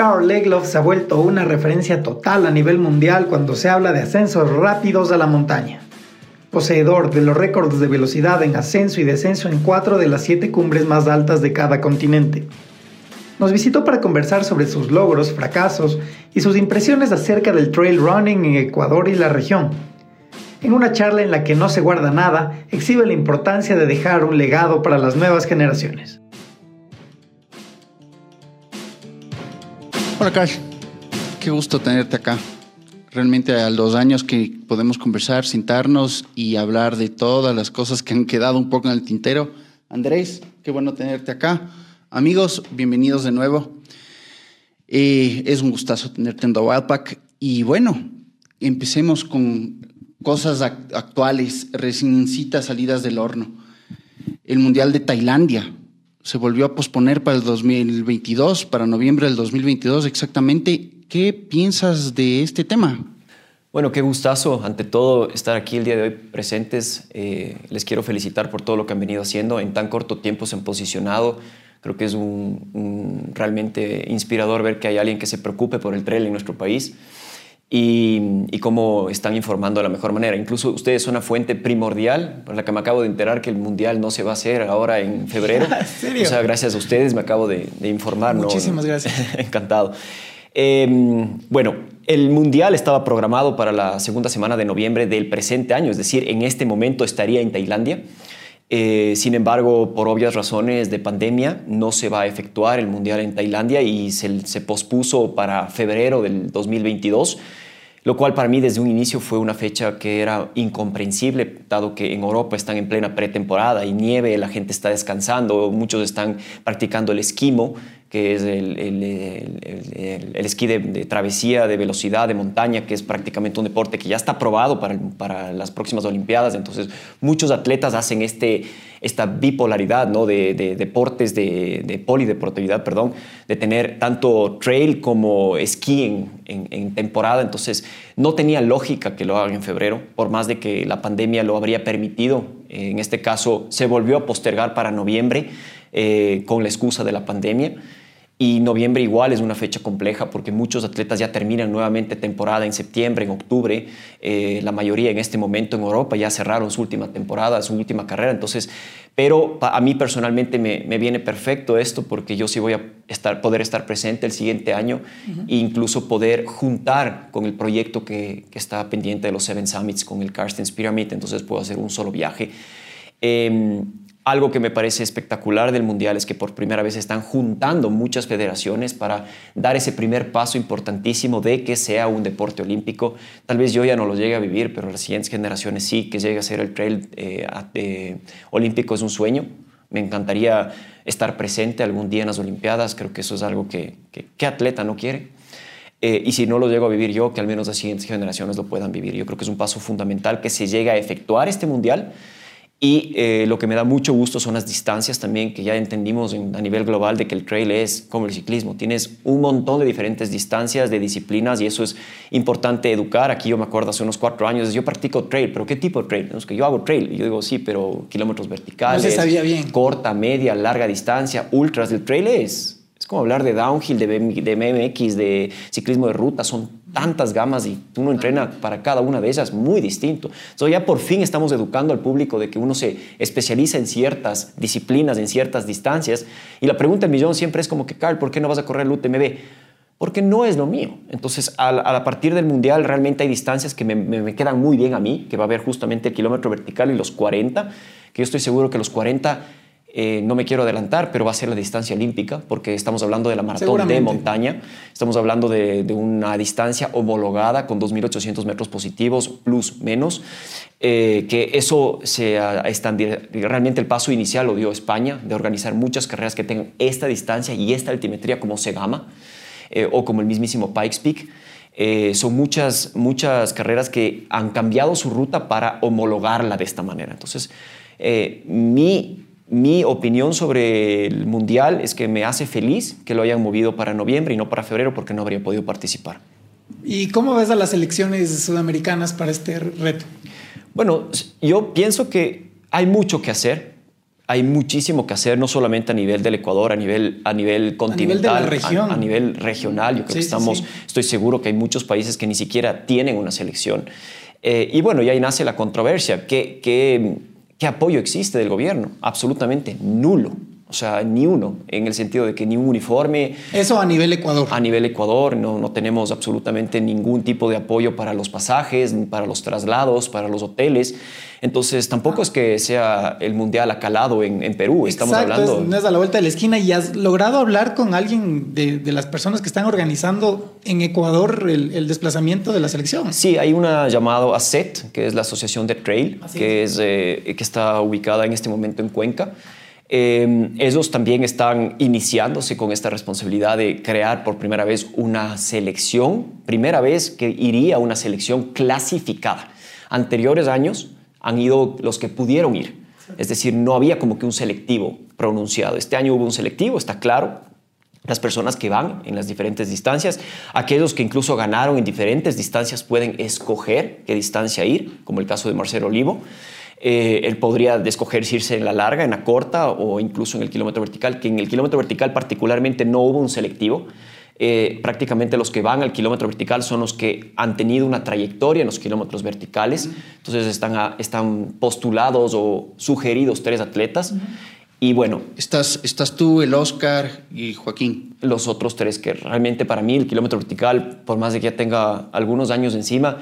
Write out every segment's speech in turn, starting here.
Karl Legloff se ha vuelto una referencia total a nivel mundial cuando se habla de ascensos rápidos a la montaña. Poseedor de los récords de velocidad en ascenso y descenso en cuatro de las siete cumbres más altas de cada continente. Nos visitó para conversar sobre sus logros, fracasos y sus impresiones acerca del trail running en Ecuador y la región. En una charla en la que no se guarda nada, exhibe la importancia de dejar un legado para las nuevas generaciones. Hola, Cash. Qué gusto tenerte acá. Realmente a los años que podemos conversar, sentarnos y hablar de todas las cosas que han quedado un poco en el tintero. Andrés, qué bueno tenerte acá. Amigos, bienvenidos de nuevo. Eh, es un gustazo tenerte en The Wildpack. Y bueno, empecemos con cosas actuales, reciéncitas salidas del horno. El Mundial de Tailandia se volvió a posponer para el 2022, para noviembre del 2022 exactamente. ¿Qué piensas de este tema? Bueno, qué gustazo, ante todo, estar aquí el día de hoy presentes. Eh, les quiero felicitar por todo lo que han venido haciendo. En tan corto tiempo se han posicionado. Creo que es un realmente inspirador ver que hay alguien que se preocupe por el trail en nuestro país y, cómo están informando de la mejor manera. Incluso ustedes son una fuente primordial, por la que me acabo de enterar que el Mundial no se va a hacer ahora en febrero. ¿En serio? O sea, gracias a ustedes me acabo de, informar. Muchísimas gracias. Encantado. Em, bueno, el Mundial estaba programado para la segunda semana de noviembre del presente año, es decir, en este momento estaría en Tailandia. Eh, sin embargo, por obvias razones de pandemia, no se va a efectuar el Mundial en Tailandia y se, se pospuso para febrero del 2022 lo cual para mí desde un inicio fue una fecha que era incomprensible, dado que en Europa están en plena pretemporada y nieve, la gente está descansando, muchos están practicando el esquimo, que es el, esquí de, travesía, de velocidad, de montaña, que es prácticamente un deporte que ya está aprobado para, para las próximas Olimpiadas. Entonces, muchos atletas hacen este, esta bipolaridad ¿no? de, deportes, de, polideportividad, perdón, de tener tanto trail como esquí en, en, temporada. Entonces, no tenía lógica que lo hagan en febrero, por más de que la pandemia lo habría permitido. En este caso, se volvió a postergar para noviembre eh, con la excusa de la pandemia. Y noviembre igual es una fecha compleja porque muchos atletas ya terminan nuevamente temporada en septiembre, en octubre. Eh, la mayoría en este momento en Europa ya cerraron su última temporada, su última carrera. Entonces, pero a mí personalmente me, me viene perfecto esto porque yo sí voy a estar, poder estar presente el siguiente año e incluso poder juntar con el proyecto que, que, está pendiente de los Seven Summits con el Carstens Pyramid. Entonces puedo hacer un solo viaje. Eh, algo que me parece espectacular del Mundial es que por primera vez están juntando muchas federaciones para dar ese primer paso importantísimo de que sea un deporte olímpico. Tal vez yo ya no lo llegue a vivir, pero las siguientes generaciones sí, que llegue a ser el trail eh, eh, olímpico es un sueño. Me encantaría estar presente algún día en las Olimpiadas. Creo que eso es algo que, ¿qué atleta no quiere? Eh, y si no lo llego a vivir yo, que al menos las siguientes generaciones lo puedan vivir. Yo creo que es un paso fundamental que se llegue a efectuar este mundial y eh, lo que me da mucho gusto son las distancias también, que ya entendimos a nivel global de que el trail es como el ciclismo. Tienes un montón de diferentes distancias, de disciplinas, y eso es importante educar. Aquí yo me acuerdo hace unos cuatro años, yo practico trail, pero ¿qué tipo de trail? Es que yo hago trail. Y yo digo, sí, pero kilómetros verticales. No se sabía bien. Corta, media, larga distancia, ultras. El trail es es como hablar de downhill, de, de MX, de ciclismo de ruta. Son tantas gamas y uno entrena para cada una de ellas muy distinto. Entonces ya por fin estamos educando al público de que uno se especializa en ciertas disciplinas, en ciertas distancias. Y la pregunta del millón siempre es como que, Carl, ¿por qué no vas a correr el UTMB? Porque no es lo mío. Entonces, a, partir del Mundial realmente hay distancias que me, me, quedan muy bien a mí, que va a haber justamente el kilómetro vertical y los 40, que yo estoy seguro que los 40 eh, no me quiero adelantar, pero va a ser la distancia olímpica, porque estamos hablando de la maratón de montaña, estamos hablando de, una distancia homologada con 2.800 metros positivos, plus, menos, eh, que eso se realmente el paso inicial lo dio España, de organizar muchas carreras que tengan esta distancia y esta altimetría como Segama, eh, o como el mismísimo Pikes Peak. son muchas, muchas carreras que han cambiado su ruta para homologarla de esta manera. Entonces, mi mi opinión sobre el Mundial es que me hace feliz que lo hayan movido para noviembre y no para febrero porque no habría podido participar. ¿Y cómo ves a las elecciones sudamericanas para este reto? Bueno, yo pienso que hay mucho que hacer. hay muchísimo que hacer, no solamente a nivel del Ecuador, a nivel, a nivel continental, a nivel, región. A, nivel regional. Yo creo que estamos, estoy seguro que hay muchos países que ni siquiera tienen una selección. Eh, y bueno, y ahí nace la controversia. ¿Qué, qué, qué apoyo existe del gobierno? Absolutamente nulo. O sea, ni uno, en el sentido de que ni un uniforme. Eso a nivel Ecuador. A nivel Ecuador, no, no tenemos absolutamente ningún tipo de apoyo para los pasajes, para los traslados, para los hoteles. Entonces, tampoco es que sea el mundial acalado en, en Perú. Estamos hablando. Es, no es a la vuelta de la esquina. ¿Y has logrado hablar con alguien de, de las personas que están organizando en Ecuador el, el, desplazamiento de la selección? Sí, hay una llamada ACET, que es la Asociación de Trail, que, es, eh, que está ubicada en este momento en Cuenca. Eh, ellos también están iniciándose con esta responsabilidad de crear por primera vez una selección, primera vez que iría una selección clasificada. Anteriores años han ido los que pudieron ir, es decir, no había como que un selectivo pronunciado. Este año hubo un selectivo, está claro, las personas que van en las diferentes distancias, aquellos que incluso ganaron en diferentes distancias pueden escoger qué distancia ir, como el caso de Marcelo Olivo. Eh, él podría escoger irse en la larga, en la corta o incluso en el kilómetro vertical, que en el kilómetro vertical particularmente no hubo un selectivo. Eh, prácticamente los que van al kilómetro vertical son los que han tenido una trayectoria en los kilómetros verticales. Entonces están, están postulados o sugeridos tres atletas. Y bueno. Estás, estás tú, el Oscar y Joaquín. Los otros tres, que realmente para mí el kilómetro vertical, por más de que ya tenga algunos años encima,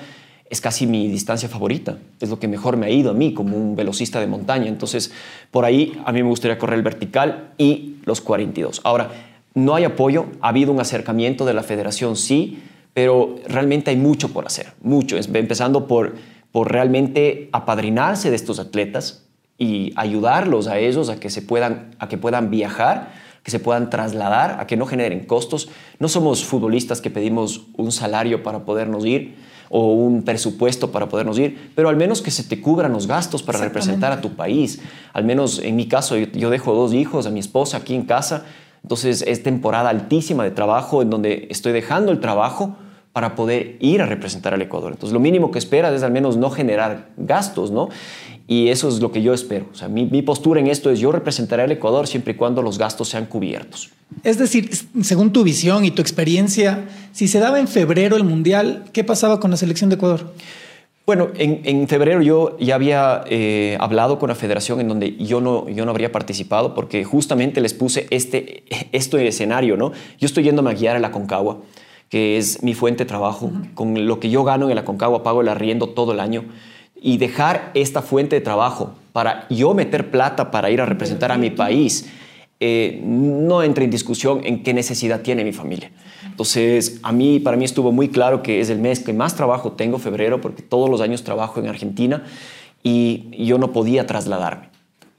es casi mi distancia favorita. Es lo que mejor me ha ido a mí como un velocista de montaña. Entonces, por ahí a mí me gustaría correr el vertical y los 42. Ahora, no hay apoyo, ha habido un acercamiento de la federación, sí, pero realmente hay mucho por hacer, mucho. Empezando por, por realmente apadrinarse de estos atletas y ayudarlos a ellos a que, se puedan, a que puedan viajar, que se puedan trasladar, a que no generen costos. No somos futbolistas que pedimos un salario para podernos ir o un presupuesto para podernos ir, pero al menos que se te cubran los gastos para representar a tu país. Al menos en mi caso, yo, dejo dos hijos, a mi esposa aquí en casa, entonces es temporada altísima de trabajo en donde estoy dejando el trabajo para poder ir a representar al Ecuador. Entonces lo mínimo que esperas es al menos no generar gastos, ¿no? Y eso es lo que yo espero. O sea, mi, mi postura en esto es yo representaré al Ecuador siempre y cuando los gastos sean cubiertos. Es decir, según tu visión y tu experiencia, si se daba en febrero el Mundial, ¿qué pasaba con la selección de Ecuador? Bueno, en, en febrero yo ya había eh, hablado con la federación en donde yo no, yo no habría participado porque justamente les puse este, este escenario, ¿no? Yo estoy yéndome a guiar a la Concagua, que es mi fuente de trabajo. Con lo que yo gano en la Concagua pago el arriendo todo el año y dejar esta fuente de trabajo para yo meter plata para ir a representar a mi país, eh, no entra en discusión en qué necesidad tiene mi familia. Entonces, a mí, para mí estuvo muy claro que es el mes que más trabajo tengo, febrero, porque todos los años trabajo en Argentina y yo no podía trasladarme.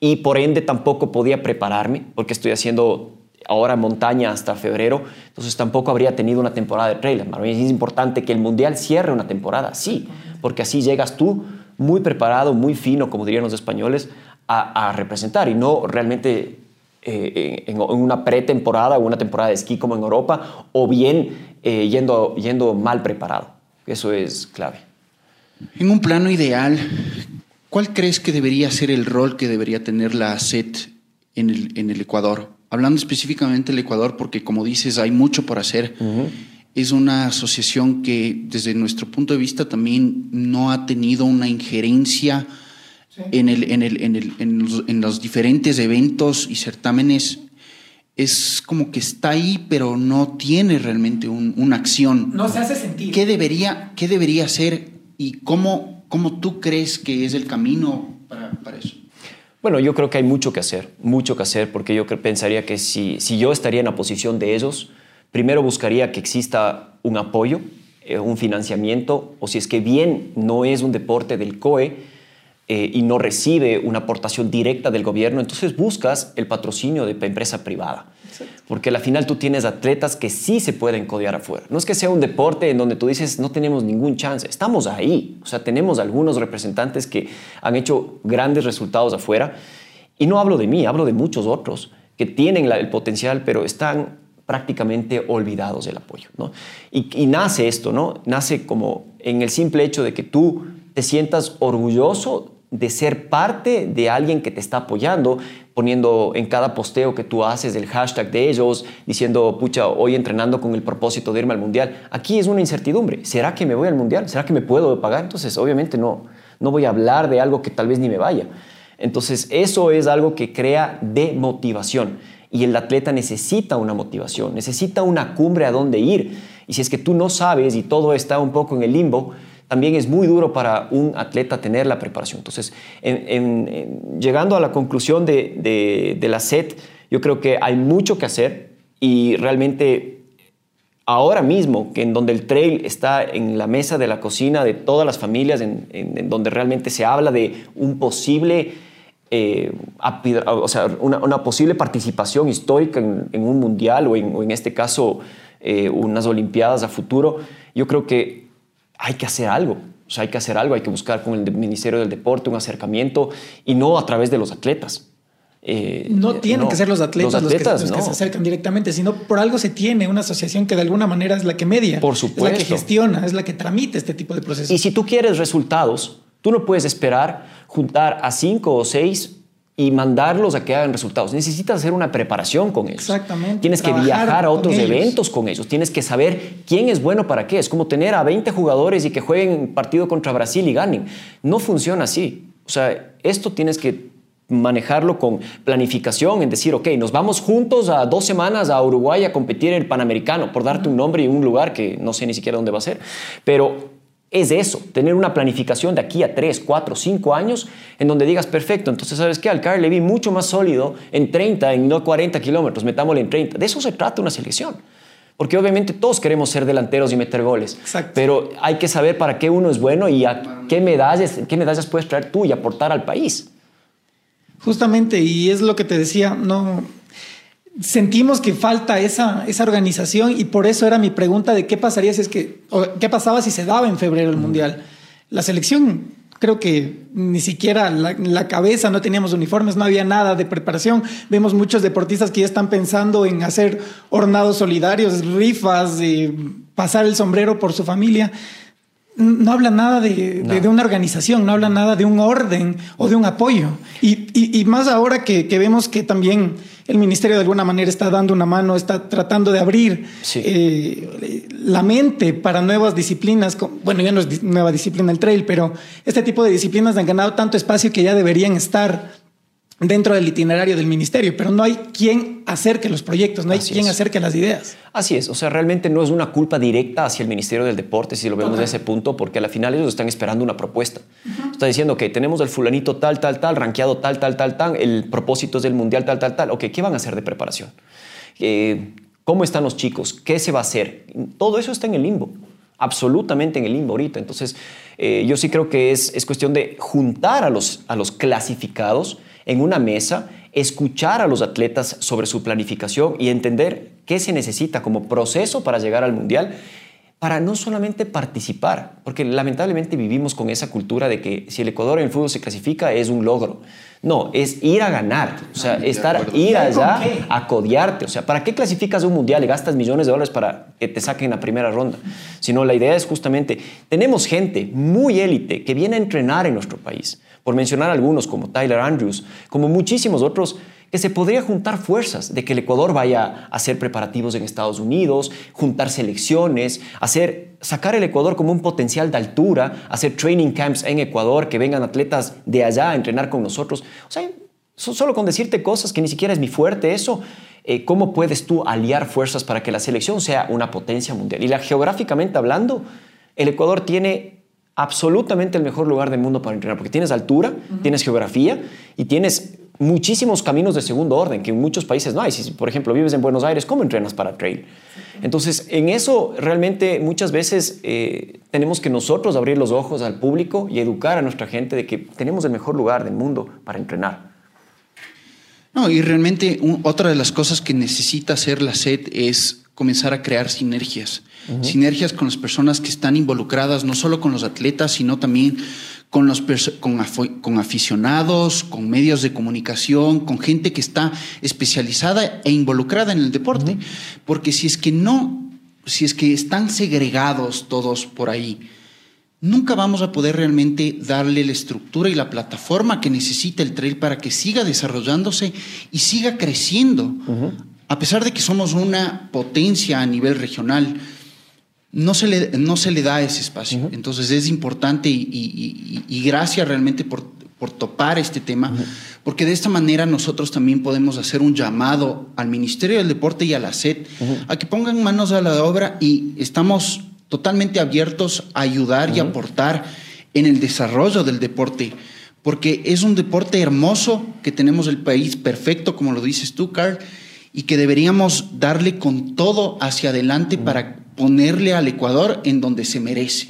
Y por ende tampoco podía prepararme, porque estoy haciendo ahora montaña hasta febrero, entonces tampoco habría tenido una temporada de trail. Es importante que el Mundial cierre una temporada, sí, porque así llegas tú muy preparado, muy fino, como dirían los españoles, a, representar y no realmente eh, en, una pretemporada o una temporada de esquí como en Europa, o bien eh, yendo, yendo mal preparado. Eso es clave. En un plano ideal, ¿cuál crees que debería ser el rol que debería tener la el, en el Ecuador? Hablando específicamente del Ecuador, porque como dices, hay mucho por hacer es una asociación que desde nuestro punto de vista también no ha tenido una injerencia en, el, en, el, en, el, en, los, diferentes eventos y certámenes. Es como que está ahí, pero no tiene realmente una acción. No se hace sentir. ¿Qué debería, qué debería hacer y cómo, cómo tú crees que es el camino para, para eso? Bueno, yo creo que hay mucho que hacer, mucho que hacer, porque yo pensaría que si, si yo estaría en la posición de ellos, primero buscaría que exista un apoyo, eh, un financiamiento, o si es que bien no es un deporte del COE eh, y no recibe una aportación directa del gobierno, entonces buscas el patrocinio de empresa privada. Porque al final tú tienes atletas que sí se pueden codear afuera. No es que sea un deporte en donde tú dices no tenemos ningún chance. Estamos ahí. O sea, tenemos algunos representantes que han hecho grandes resultados afuera. Y no hablo de mí, hablo de muchos otros que tienen el potencial, pero están prácticamente olvidados del apoyo. ¿no? Y, nace esto, ¿no? Nace como en el simple hecho de que tú te sientas orgulloso de ser parte de alguien que te está apoyando, poniendo en cada posteo que tú haces el hashtag de ellos, diciendo, pucha, hoy entrenando con el propósito de irme al mundial. Aquí es una incertidumbre. ¿Será que me voy al mundial? ¿Será que me puedo pagar? Entonces, obviamente no, no voy a hablar de algo que tal vez ni me vaya. Entonces, eso es algo que crea demotivación. Y el atleta necesita una motivación, necesita una cumbre a dónde ir. Y si es que tú no sabes y todo está un poco en el limbo, también es muy duro para un atleta tener la preparación. Entonces, llegando a la conclusión de, la SET, yo creo que hay mucho que hacer y realmente ahora mismo, que en donde el trail está en la mesa de la cocina de todas las familias, en, donde realmente se habla de un posible, eh, o sea, una, posible participación histórica en, un mundial o en, este caso eh, unas olimpiadas a futuro, yo creo que hay que hacer algo. O sea, hay que hacer algo, hay que buscar con el Ministerio del Deporte un acercamiento y no a través de los atletas. Eh, no tienen que ser los atletas los, que, se acercan directamente, sino por algo se tiene una asociación que de alguna manera es la que media, por supuesto. es la que gestiona, es la que tramite este tipo de procesos. Y si tú quieres resultados, tú no puedes esperar juntar a cinco o seis y mandarlos a que hagan resultados. Necesitas hacer una preparación con ellos. Exactamente. Tienes que viajar a otros eventos con ellos. Tienes que saber quién es bueno para qué. Es como tener a 20 jugadores y que jueguen partido contra Brasil y ganen. No funciona así. O sea, esto tienes que manejarlo con planificación, en decir, ok, nos vamos juntos a dos semanas a Uruguay a competir en el Panamericano, por darte un nombre y un lugar que no sé ni siquiera dónde va a ser. Pero es eso, tener una planificación de aquí a 3, 4, 5 años en donde digas, perfecto, entonces sabes qué, al Car le vi mucho más sólido en 30, en no 40 kilómetros, metámosle en 30. De eso se trata una selección. Porque obviamente todos queremos ser delanteros y meter goles. Exacto. Pero hay que saber para qué uno es bueno y a qué medallas, qué medallas puedes traer tú y aportar al país. Justamente, y es lo que te decía, no, sentimos que falta esa, esa organización y por eso era mi pregunta de qué pasaría si es que, qué pasaba si se daba en febrero el Mundial. La selección, creo que ni siquiera la, la, cabeza, no teníamos uniformes, no había nada de preparación. Vemos muchos deportistas que ya están pensando en hacer hornados solidarios, rifas, de pasar el sombrero por su familia no habla nada de, una organización, no habla nada de un orden o de un apoyo. Y, más ahora que, vemos que también el ministerio de alguna manera está dando una mano, está tratando de abrir eh, la mente para nuevas disciplinas. Bueno, ya no es nueva disciplina el trail, pero este tipo de disciplinas han ganado tanto espacio que ya deberían estar dentro del itinerario del ministerio, pero no hay quien acerque los proyectos, no hay quien acerque las ideas. Así es, o sea, realmente no es una culpa directa hacia el Ministerio del Deporte, si lo vemos de ese punto, porque al final ellos están esperando una propuesta. Está diciendo que tenemos el fulanito tal, tal, tal, rankeado tal, tal, tal, tal, el propósito es del mundial tal, tal, tal. Ok, ¿qué van a hacer de preparación? Eh, ¿Cómo están los chicos? ¿Qué se va a hacer? Todo eso está en el limbo absolutamente en el limbo ahorita. Entonces, eh, yo sí creo que es, es cuestión de juntar a los, a los clasificados en una mesa, escuchar a los atletas sobre su planificación y entender qué se necesita como proceso para llegar al Mundial para no solamente participar, porque lamentablemente vivimos con esa cultura de que si el Ecuador en el fútbol se clasifica es un logro. No, es ir a ganar, o sea, estar, ir allá a codiarte. O sea, ¿para qué clasificas un mundial y gastas millones de dólares para que te saquen la primera ronda? Sino la idea es justamente, tenemos gente muy élite que viene a entrenar en nuestro país, por mencionar algunos como Tyler Andrews, como muchísimos otros que se podría juntar fuerzas, de que el Ecuador vaya a hacer preparativos en Estados Unidos, juntar selecciones, hacer, sacar el Ecuador como un potencial de altura, hacer training camps en Ecuador, que vengan atletas de allá a entrenar con nosotros. O sea, solo con decirte cosas que ni siquiera es mi fuerte, eso, eh, ¿cómo puedes tú aliar fuerzas para que la selección sea una potencia mundial? Y la, geográficamente hablando, el Ecuador tiene absolutamente el mejor lugar del mundo para entrenar, porque tienes altura, tienes geografía y tienes muchísimos caminos de segundo orden que en muchos países no hay. Si, por ejemplo, vives en Buenos Aires, ¿cómo entrenas para trail? Entonces, en eso realmente muchas veces eh, tenemos que nosotros abrir los ojos al público y educar a nuestra gente de que tenemos el mejor lugar del mundo para entrenar. No, y realmente otra de las cosas que necesita hacer la SED es comenzar a crear sinergias. Sinergias con las personas que están involucradas, no solo con los atletas, sino también con, los con, con, aficionados, con medios de comunicación, con gente que está especializada e involucrada en el deporte. Porque si es que no, si es que están segregados todos por ahí, nunca vamos a poder realmente darle la estructura y la plataforma que necesita el trail para que siga desarrollándose y siga creciendo. A pesar de que somos una potencia a nivel regional, no se le, no se le da ese espacio. Entonces es importante y, gracias realmente por, por, topar este tema, porque de esta manera nosotros también podemos hacer un llamado al Ministerio del Deporte y a la SED a que pongan manos a la obra y estamos totalmente abiertos a ayudar y aportar en el desarrollo del deporte, porque es un deporte hermoso que tenemos el país perfecto, como lo dices tú, Carl, y que deberíamos darle con todo hacia adelante para ponerle al Ecuador en donde se merece.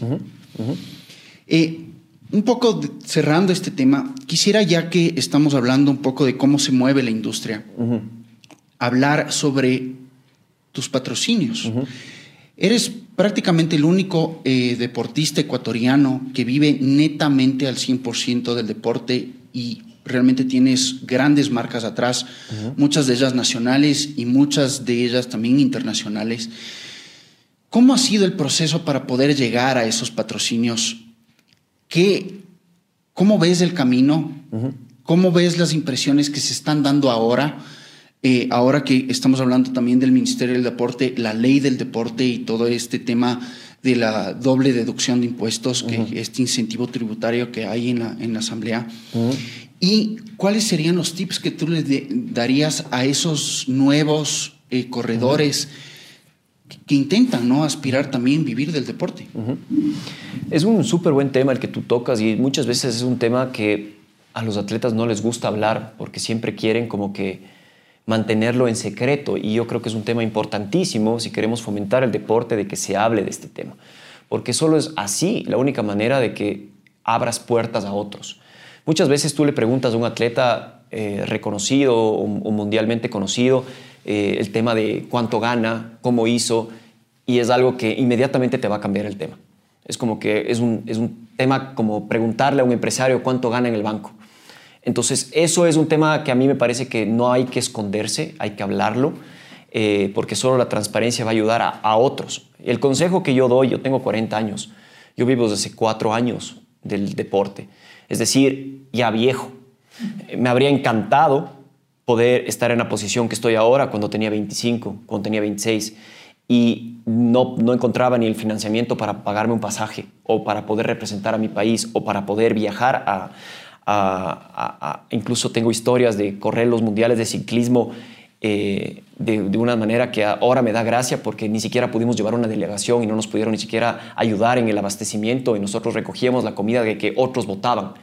Eh, un poco cerrando este tema, quisiera ya que estamos hablando un poco de cómo se mueve la industria, hablar sobre tus patrocinios. Eres prácticamente el único eh, deportista ecuatoriano que vive netamente al 100% del deporte y realmente tienes grandes marcas atrás, muchas de ellas nacionales y muchas de ellas también internacionales. ¿Cómo ha sido el proceso para poder llegar a esos patrocinios? ¿Qué, ¿Cómo ves el camino? ¿Cómo ves las impresiones que se están dando ahora? Eh, ahora que estamos hablando también del Ministerio del Deporte, la ley del deporte y todo este tema de la doble deducción de impuestos, que este incentivo tributario que hay en la, en la Asamblea. ¿Y cuáles serían los tips que tú le darías a esos nuevos eh, corredores que, intentan ¿no? aspirar también vivir del deporte? Es un súper buen tema el que tú tocas y muchas veces es un tema que a los atletas no les gusta hablar porque siempre quieren como que mantenerlo en secreto y yo creo que es un tema importantísimo si queremos fomentar el deporte de que se hable de este tema, porque solo es así la única manera de que abras puertas a otros. Muchas veces tú le preguntas a un atleta eh, reconocido o, mundialmente conocido eh, el tema de cuánto gana, cómo hizo, y es algo que inmediatamente te va a cambiar el tema. Es como que es un, es un tema como preguntarle a un empresario cuánto gana en el banco. Entonces, eso es un tema que a mí me parece que no hay que esconderse, hay que hablarlo, eh, porque solo la transparencia va a ayudar a, otros. El consejo que yo doy, yo tengo 40 años, yo vivo desde cuatro años del deporte, es decir, ya viejo. Me habría encantado poder estar en la posición que estoy ahora cuando tenía 25, cuando tenía 26 y no, no encontraba ni el financiamiento para pagarme un pasaje o para poder representar a mi país o para poder viajar a, incluso tengo historias de correr los mundiales de ciclismo eh, de, una manera que ahora me da gracia porque ni siquiera pudimos llevar una delegación y no nos pudieron ni siquiera ayudar en el abastecimiento y nosotros recogíamos la comida de que otros votaban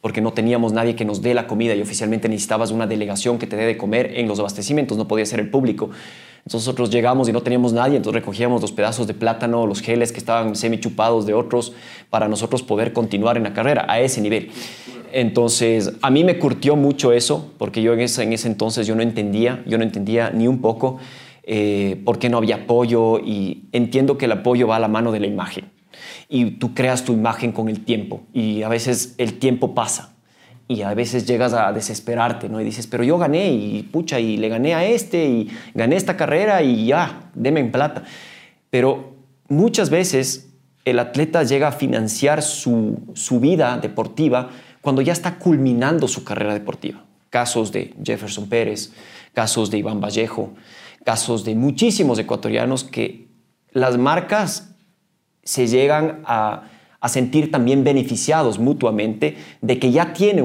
porque no teníamos nadie que nos dé la comida y oficialmente necesitabas una delegación que te dé de comer en los abastecimientos, no podía ser el público. Entonces nosotros llegamos y no teníamos nadie, entonces recogíamos los pedazos de plátano, los geles que estaban semi chupados de otros para nosotros poder continuar en la carrera a ese nivel. Entonces, a mí me curtió mucho eso, porque yo en ese, en ese entonces yo no entendía, yo no entendía ni un poco eh, por qué no había apoyo y entiendo que el apoyo va a la mano de la imagen y tú creas tu imagen con el tiempo y a veces el tiempo pasa y a veces llegas a desesperarte, ¿no? Y dices, pero yo gané y pucha, y le gané a este y gané esta carrera y ya, deme en plata. Pero muchas veces el atleta llega a financiar su, su vida deportiva cuando ya está culminando su carrera deportiva. Casos de Jefferson Pérez, casos de Iván Vallejo, casos de muchísimos ecuatorianos que las marcas se llegan a, sentir también beneficiados mutuamente de que ya tiene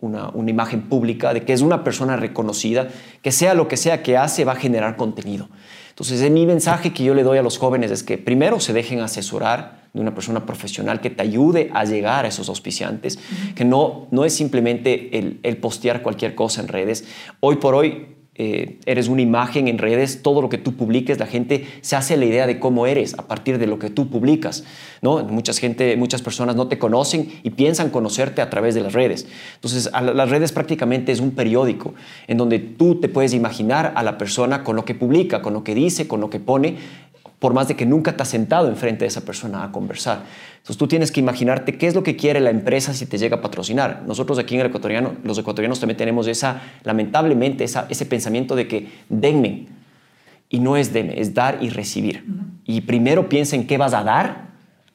una, una, imagen pública, de que es una persona reconocida, que sea lo que sea que hace, va a generar contenido. Entonces, mi mensaje que yo le doy a los jóvenes es que primero se dejen asesorar de una persona profesional que te ayude a llegar a esos auspiciantes, que no, no es simplemente el, el, postear cualquier cosa en redes. Hoy por hoy eh, eres una imagen en redes, todo lo que tú publiques, la gente se hace la idea de cómo eres a partir de lo que tú publicas. ¿no? Mucha gente, muchas personas no te conocen y piensan conocerte a través de las redes. Entonces, las redes prácticamente es un periódico en donde tú te puedes imaginar a la persona con lo que publica, con lo que dice, con lo que pone, por más de que nunca te has sentado enfrente de esa persona a conversar. Entonces tú tienes que imaginarte qué es lo que quiere la empresa si te llega a patrocinar. Nosotros aquí en el ecuatoriano, los ecuatorianos también tenemos esa, lamentablemente, esa, ese pensamiento de que denme. Y no es denme, es dar y recibir. Y primero piensa en qué vas a dar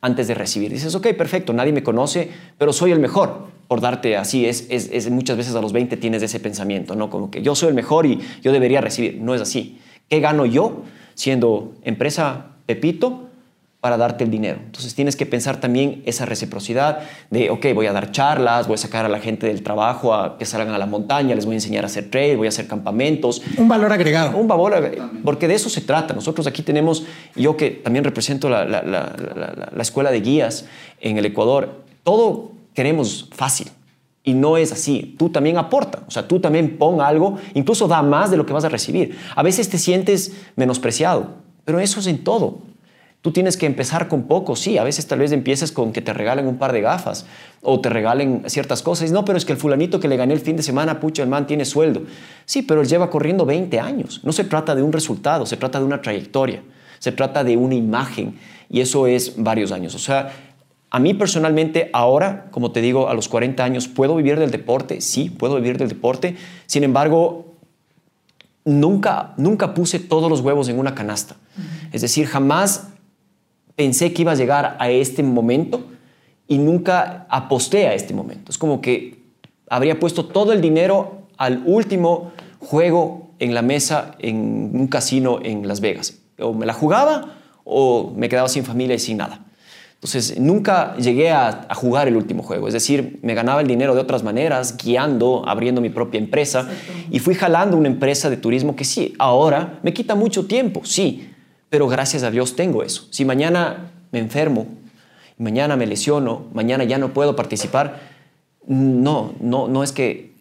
antes de recibir. Dices, ok, perfecto, nadie me conoce, pero soy el mejor, por darte así. Es, es, es, muchas veces a los 20 tienes ese pensamiento, ¿no? Como que yo soy el mejor y yo debería recibir. No es así. ¿Qué gano yo siendo empresa Pepito? para darte el dinero. Entonces tienes que pensar también esa reciprocidad de, ok, voy a dar charlas, voy a sacar a la gente del trabajo a que salgan a la montaña, les voy a enseñar a hacer trail, voy a hacer campamentos. Un valor agregado. Un valor agregado, porque de eso se trata. Nosotros aquí tenemos, yo que también represento la, la, la, la escuela de guías en el Ecuador, todo queremos fácil. Y no es así. Tú también aporta. O sea, tú también pon algo, incluso da más de lo que vas a recibir. A veces te sientes menospreciado, pero eso es en todo. Tú tienes que empezar con poco, sí, a veces tal vez empieces con que te regalen un par de gafas o te regalen ciertas cosas. No, pero es que el fulanito que le gané el fin de semana, pucha, el man tiene sueldo. Sí, pero él lleva corriendo 20 años. No se trata de un resultado, se trata de una trayectoria, se trata de una imagen y eso es varios años. O sea, a mí personalmente ahora, como te digo, a los 40 años, ¿puedo vivir del deporte? Sí, puedo vivir del deporte. Sin embargo, nunca, nunca puse todos los huevos en una canasta. Es decir, jamás pensé que iba a llegar a este momento y nunca aposté a este momento. Es como que habría puesto todo el dinero al último juego en la mesa en un casino en Las Vegas. O me la jugaba o me quedaba sin familia y sin nada. Entonces, nunca llegué a, a, jugar el último juego. Es decir, me ganaba el dinero de otras maneras, guiando, abriendo mi propia empresa. Y fui jalando una empresa de turismo que sí, ahora me quita mucho tiempo, sí, pero gracias a Dios tengo eso. Si mañana me enfermo, mañana me lesiono, mañana ya no puedo participar, no, no, no es que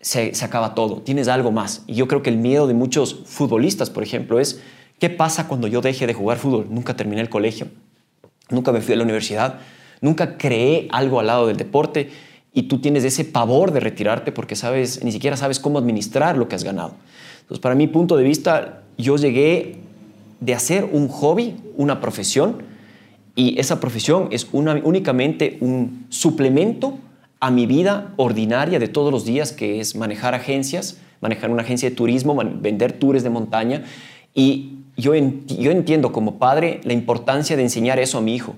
se, se acaba todo, tienes algo más. Y yo creo que el miedo de muchos futbolistas, por ejemplo, es, ¿qué pasa cuando yo deje de jugar fútbol? Nunca terminé el colegio, nunca me fui a la universidad, nunca creé algo al lado del deporte y tú tienes ese pavor de retirarte porque sabes, ni siquiera sabes cómo administrar lo que has ganado. Entonces, para mi punto de vista, yo llegué de hacer un hobby, una profesión, y esa profesión es únicamente un suplemento a mi vida ordinaria de todos los días, que es manejar agencias, manejar una agencia de turismo, vender tours de montaña. Y yo, yo entiendo como padre la importancia de enseñar eso a mi hijo,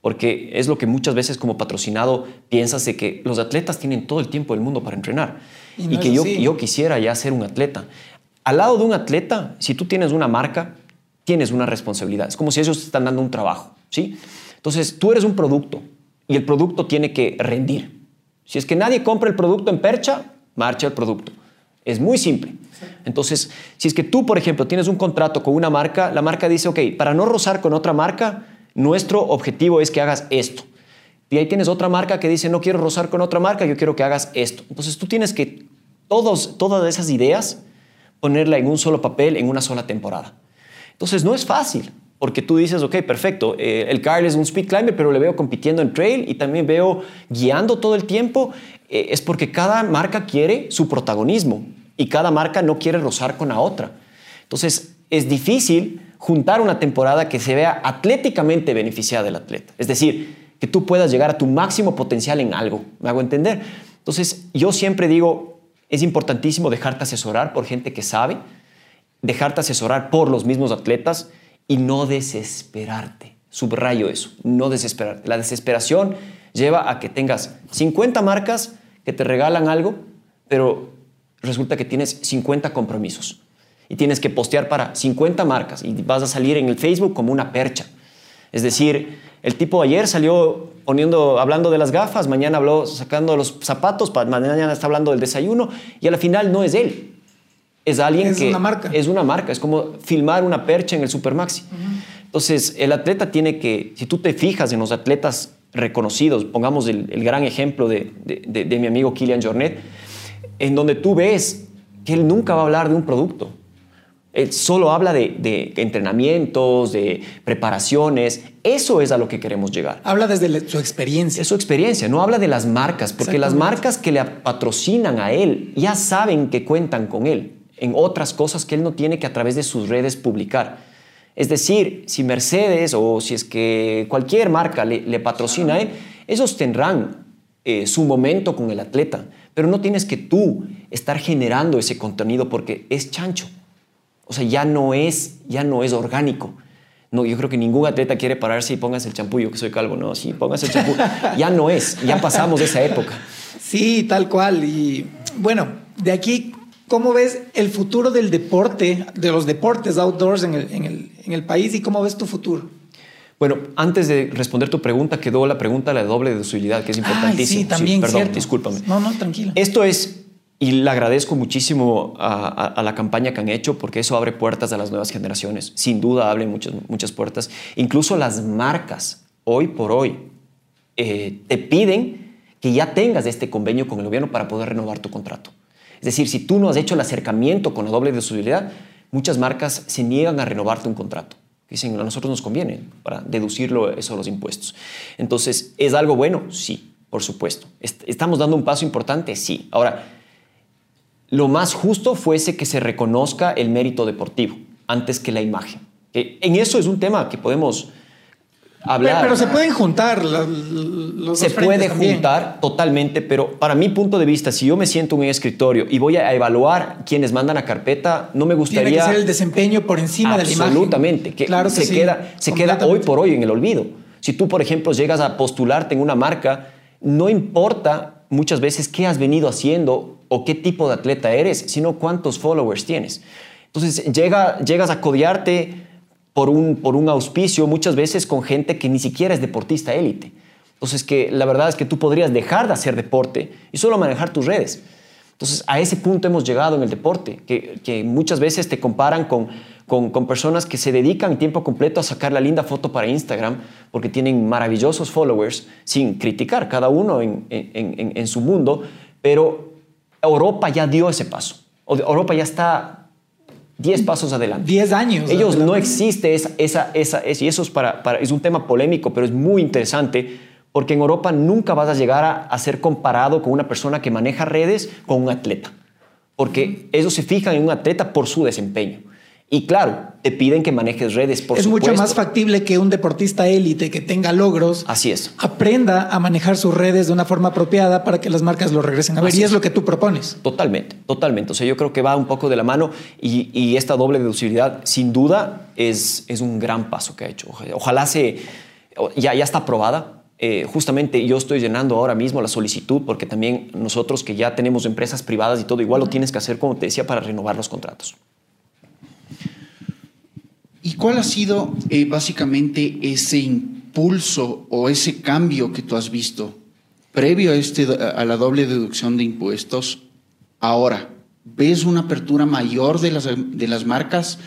porque es lo que muchas veces como patrocinado piensas de que los atletas tienen todo el tiempo del mundo para entrenar y, que yo, yo quisiera ya ser un atleta. Al lado de un atleta, si tú tienes una marca, tienes una responsabilidad. Es como si ellos te están dando un trabajo, ¿sí? Entonces, tú eres un producto y el producto tiene que rendir. Si es que nadie compra el producto en percha, marcha el producto. Es muy simple. Entonces, si es que tú, por ejemplo, tienes un contrato con una marca, la marca dice, ok, para no rozar con otra marca, nuestro objetivo es que hagas esto. Y ahí tienes otra marca que dice, no quiero rozar con otra marca, yo quiero que hagas esto. Entonces, tú tienes que todos, todas esas ideas ponerla en un solo papel, en una sola temporada. Entonces no es fácil, porque tú dices, ok, perfecto, eh, el Carl es un speed climber, pero le veo compitiendo en trail y también veo guiando todo el tiempo. Eh, es porque cada marca quiere su protagonismo y cada marca no quiere rozar con la otra. Entonces es difícil juntar una temporada que se vea atléticamente beneficiada del atleta. Es decir, que tú puedas llegar a tu máximo potencial en algo. ¿Me hago entender? Entonces yo siempre digo, es importantísimo dejarte asesorar por gente que sabe, dejarte asesorar por los mismos atletas y no desesperarte. Subrayo eso, no desesperarte. La desesperación lleva a que tengas 50 marcas que te regalan algo, pero resulta que tienes 50 compromisos y tienes que postear para 50 marcas y vas a salir en el Facebook como una percha. Es decir, el tipo ayer salió poniendo, hablando de las gafas, mañana habló sacando los zapatos, mañana está hablando del desayuno y al final no es él es alguien que... Es una marca. Es una marca, es como filmar una percha en el Supermaxi. Entonces, el atleta tiene que, si tú te fijas en los atletas reconocidos, pongamos el, gran ejemplo de, de, mi amigo Kilian Jornet, en donde tú ves que él nunca va a hablar de un producto. Él solo habla de, entrenamientos, de preparaciones. Eso es a lo que queremos llegar. Habla desde su experiencia. Es su experiencia, no habla de las marcas, porque las marcas que le patrocinan a él ya saben que cuentan con él en otras cosas que él no tiene que a través de sus redes publicar. Es decir, si Mercedes o si es que cualquier marca le, patrocina a él, ellos tendrán eh, su momento con el atleta, pero no tienes que tú estar generando ese contenido porque es chancho. O sea, ya no es, ya no es orgánico. No, yo creo que ningún atleta quiere pararse y póngase el champú, yo que soy calvo, no, sí, póngase el champú. ya no es, ya pasamos de esa época. Sí, tal cual. Y bueno, de aquí, ¿cómo ves el futuro del deporte, de los deportes outdoors en el, en el, en el país y cómo ves tu futuro? Bueno, antes de responder tu pregunta, quedó la pregunta de la doble deducibilidad, que es importantísima. sí, también, perdón, cierto. discúlpame. No, no, tranquilo. Esto es, y le agradezco muchísimo a, a- a la campaña que han hecho, porque eso abre puertas a las nuevas generaciones. Sin duda abre muchas, muchas puertas. Incluso las marcas, hoy por hoy, eh, te piden que ya tengas este convenio con el gobierno para poder renovar tu contrato. Es decir, si tú no has hecho el acercamiento con la doble deducibilidad, muchas marcas se niegan a renovarte un contrato. Dicen, a nosotros nos conviene para deducirlo eso los impuestos. Entonces, ¿es algo bueno? Sí, por supuesto. Est- ¿Estamos dando un paso importante? Sí. Ahora, lo más justo fuese que se reconozca el mérito deportivo antes que la imagen. En eso es un tema que podemos hablar. Pero, pero se pueden juntar la- los Se puede también. juntar totalmente, pero para mi punto de vista, si yo me siento en un escritorio y voy a evaluar quienes mandan a carpeta, no me Tiene gustaría que ser el desempeño por encima de la imagen. Absolutamente, que, claro que se, sí, queda, se queda hoy por hoy en el olvido. Si tú, por ejemplo, llegas a postularte en una marca, no importa muchas veces qué has venido haciendo o qué tipo de atleta eres, sino cuántos followers tienes. Entonces, llega, llegas a codearte por un, por un auspicio muchas veces con gente que ni siquiera es deportista élite. Entonces, que la verdad es que tú podrías dejar de hacer deporte y solo manejar tus redes. Entonces, a ese punto hemos llegado en el deporte, que, que muchas veces te comparan con, con, con personas que se dedican tiempo completo a sacar la linda foto para Instagram porque tienen maravillosos followers, sin criticar cada uno en, en, en- en su mundo, pero Europa ya dio ese paso. Europa ya está 10 pasos adelante. 10 años. Ellos no existe esa, esa, esa, es- y eso es, para, para- es un tema polémico, pero es muy interesante porque en Europa nunca vas a llegar a, a ser comparado con una persona que maneja redes con un atleta, porque ellos se fijan en un atleta por su desempeño. Y claro, te piden que manejes redes, por es supuesto. mucho más factible que un deportista élite que tenga logros Así es. aprenda a manejar sus redes de una forma apropiada para que las marcas lo regresen a ver. Así y es es. lo que tú propones. Totalmente, totalmente. O sea, yo creo que va un poco de la mano y, y esta doble deducibilidad, sin duda, es, es un gran paso que ha hecho. Oja- Ojalá se. Ya, ya está aprobada. Eh, justamente yo estoy llenando ahora mismo la solicitud porque también nosotros que ya tenemos empresas privadas y todo, igual lo tienes que hacer, como te decía, para renovar los contratos. ¿Y cuál ha sido eh, básicamente ese impulso o ese cambio que tú has visto previo a, este, a la doble deducción de impuestos? Ahora, ¿ves una apertura mayor de las, de las marcas?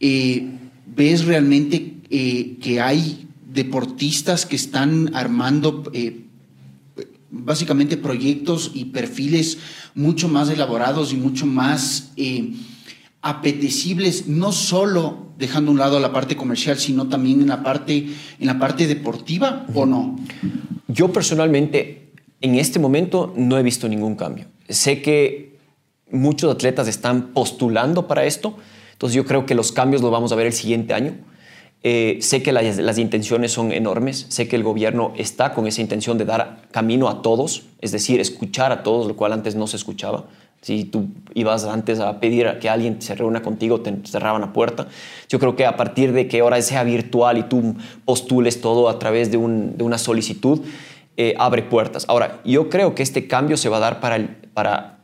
Eh, ¿Ves realmente eh, que hay deportistas que están armando eh, básicamente proyectos y perfiles mucho más elaborados y mucho más apetecibles, no solo dejando a un lado la parte comercial, sino también en la parte, en la parte deportiva, ¿o no? Yo personalmente, en este momento, no he visto ningún cambio. Sé que muchos atletas están postulando para esto, entonces yo creo que los cambios los vamos a ver el siguiente año. Eh, sé que las, las intenciones son enormes, sé que el gobierno está con esa intención de dar camino a todos, es decir, escuchar a todos, lo cual antes no se escuchaba. Si tú ibas antes a pedir a que alguien se reúna contigo, te cerraban la puerta. Yo creo que a partir de que ahora sea virtual y tú postules todo a través de, un- de una solicitud, eh, abre puertas. Ahora, yo creo que este cambio se va a dar para, el- para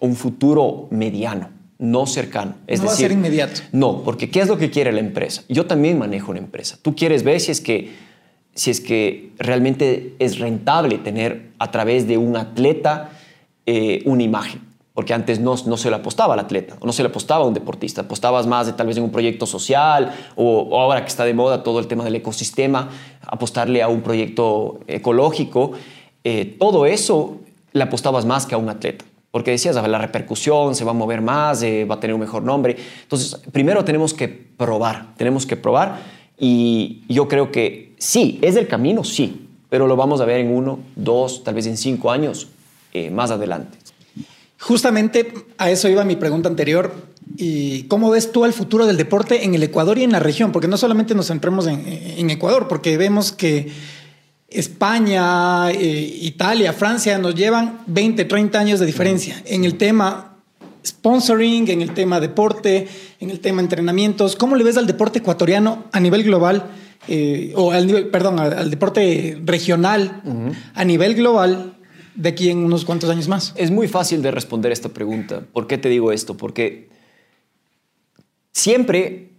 un futuro mediano, no cercano. Es No va a decir, ser inmediato. no, porque ¿qué es lo que quiere la empresa? Yo también manejo una empresa. Tú quieres ver si es que, si es que realmente es rentable tener a través de un atleta eh, una imagen. Porque antes no, no se le apostaba al atleta, o no se le apostaba a un deportista, apostabas más de tal vez en un proyecto social, o, o ahora que está de moda todo el tema del ecosistema, apostarle a un proyecto ecológico. Eh, todo eso le apostabas más que a un atleta. Porque decías, "Ah, la repercusión se va a mover más, eh, va a tener un mejor nombre. Entonces, primero tenemos que probar, tenemos que probar. Y yo creo que sí, es el camino, sí, pero lo vamos a ver en uno, dos, tal vez en cinco años eh, más adelante. Justamente a eso iba mi pregunta anterior. ¿Y cómo ves tú el futuro del deporte en el Ecuador y en la región? Porque no solamente nos centremos en, en Ecuador, porque vemos que España, eh, Italia, Francia nos llevan 20, 30 años de diferencia en el tema sponsoring, en el tema deporte, en el tema entrenamientos. ¿Cómo le ves al deporte ecuatoriano a nivel global? Eh, o al nivel, perdón, al, deporte regional a nivel global de aquí en unos cuantos años más? Es muy fácil de responder esta pregunta. ¿Por qué te digo esto? Porque siempre